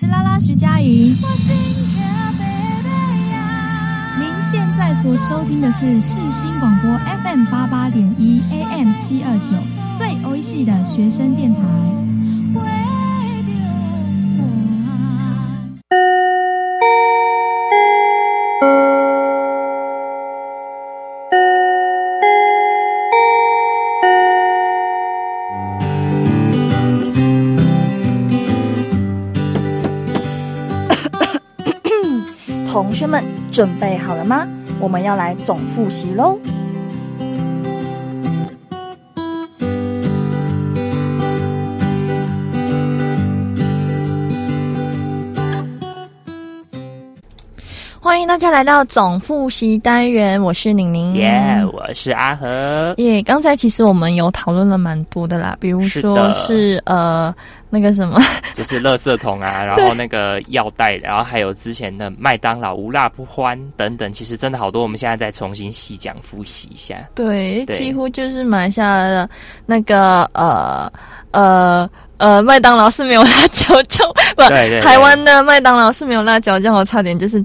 Speaker 10: 是拉拉徐佳莹。您现在所收听的是世新广播 FM 八八点一 AM 七二九，最欧系的学生电台。
Speaker 11: 同学们准备好了吗？我们要来总复习喽。
Speaker 2: 迎大家来到总复习单元，我是宁宁。
Speaker 3: 耶我是阿和。
Speaker 2: 耶刚才其实我们有讨论了蛮多的啦，比如说
Speaker 3: 是
Speaker 2: 是呃那个什么，
Speaker 3: 就是垃圾桶啊，然后那个药袋，然后还有之前的麦当劳无辣不欢等等，其实真的好多，我们现在再重新细讲复习一下。
Speaker 2: 对，
Speaker 3: 对
Speaker 2: 几乎就是马来西亚的那个呃呃。呃，麦当劳是没有辣椒酱，不，
Speaker 3: 对对对
Speaker 2: 台湾的麦当劳是没有辣椒酱，我差点就是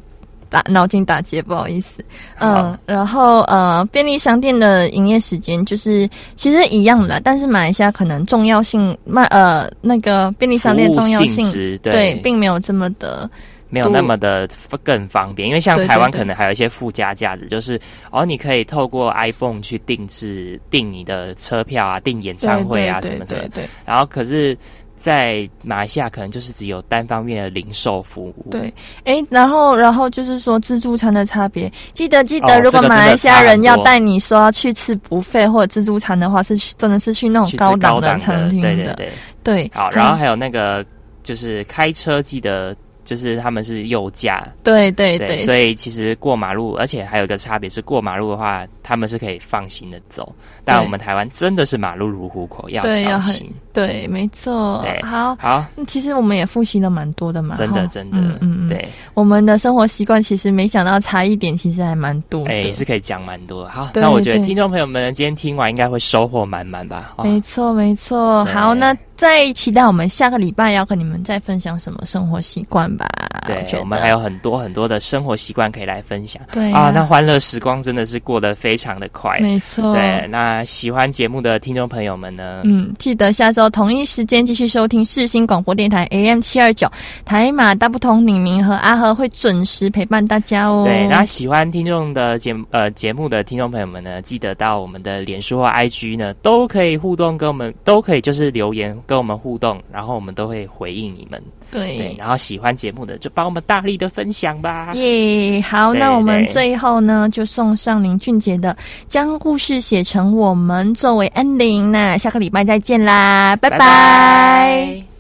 Speaker 2: 打 脑筋打结，不好意思。嗯，然后呃，便利商店的营业时间就是其实一样的啦，但是马来西亚可能重要性卖呃那个便利商店重要性
Speaker 3: 对。
Speaker 2: 并没有这么的
Speaker 3: 没有那么的更方便，因为像台湾可能还有一些附加价值，就是哦，你可以透过 iPhone 去定制订你的车票啊，订演唱会啊
Speaker 2: 对
Speaker 3: 什么什么
Speaker 2: 对对对。
Speaker 3: 然后可是，在马来西亚可能就是只有单方面的零售服务。
Speaker 2: 对，哎，然后然后就是说自助餐的差别，记得记得，
Speaker 3: 哦
Speaker 2: 如果马来西亚人要带你说要去吃不费或者自助餐的话，是去真的是去那种高档
Speaker 3: 的
Speaker 2: 餐厅的，
Speaker 3: 对对对。
Speaker 2: 对
Speaker 3: 好，然后还有那个就是开车记得。就是他们是右驾，
Speaker 2: 对对对
Speaker 3: 所以其实过马路，而且还有一个差别是，过马路的话，他们是可以放心的走，但我们台湾真的是马路如虎口，要小心。
Speaker 2: 对，没错
Speaker 3: 对。
Speaker 2: 好，
Speaker 3: 好，
Speaker 2: 其实我们也复习了蛮多的嘛，
Speaker 3: 真的真的
Speaker 2: 嗯
Speaker 3: 对，
Speaker 2: 我们的生活习惯其实没想到差一点，其实还蛮多的。
Speaker 3: 哎、是可以讲蛮多的。好，那我觉得听众朋友们今天听完应该会收获满满吧？哦
Speaker 2: 没错，没错。好，那再期待我们下个礼拜要和你们再分享什么生活习惯吧。
Speaker 3: 对，
Speaker 2: 得
Speaker 3: 我们还有很多很多的生活习惯可以来分享。
Speaker 2: 对
Speaker 3: 啊，那欢乐时光真的是过得非常的快。
Speaker 2: 没错
Speaker 3: 对，那喜欢节目的听众朋友们呢？
Speaker 2: 嗯，记得下周同一时间继续收听世新广播电台 AM 七二九，台马大不同，宁宁和阿和会准时陪伴大家哦。
Speaker 3: 对，那喜欢听众的节目呃节目的听众朋友们呢，记得到我们的脸书或 IG 呢，都可以互动跟我们，都可以就是留言跟我们互动，然后我们都会回应你们。
Speaker 2: 对
Speaker 3: 对，然后喜欢节目的就帮我们大力的分享吧。
Speaker 2: 耶好，那我们最后呢，就送上林俊杰的《将故事写成我们》作为 ending。那下个礼拜再见啦，拜拜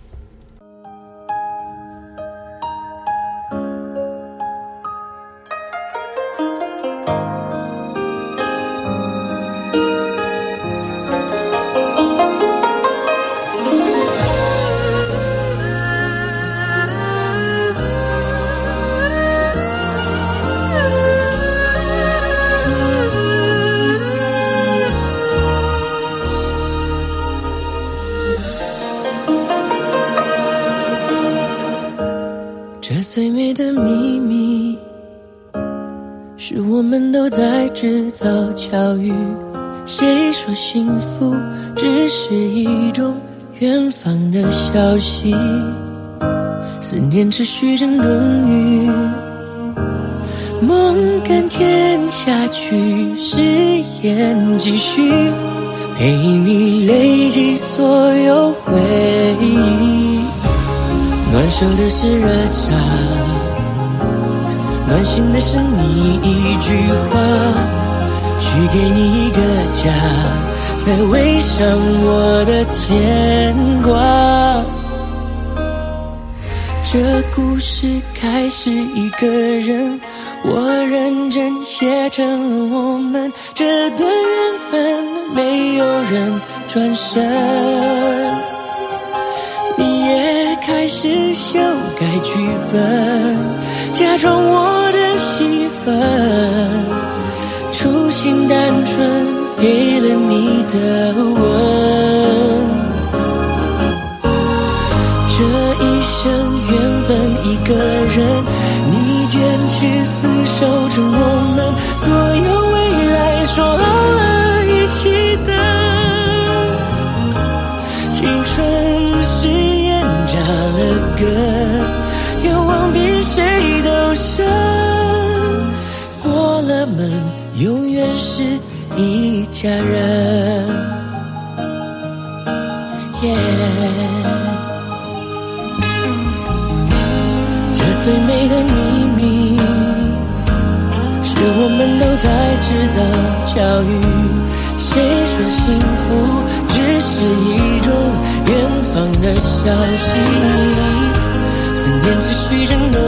Speaker 6: 幸福只是一种远方的消息？思念持续着浓郁，梦甘甜下去，誓言继续，陪你累积所有回忆。暖手的是热茶，暖心的是你一句话。许给你一个家，再围上我的牵挂。这故事开始，一个人，我认真写成了我们这段缘分，没有人转身。你也开始修改剧本，假装我的戏份。心单纯，给了你的吻。这一家人。耶这最美的秘密，是我们都在制造巧遇。谁说幸福只是一种远方的消息？思念持续着浓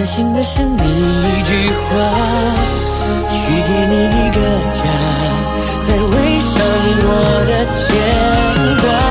Speaker 6: 暖心的是你一句话许给你一个家再围上我的牵挂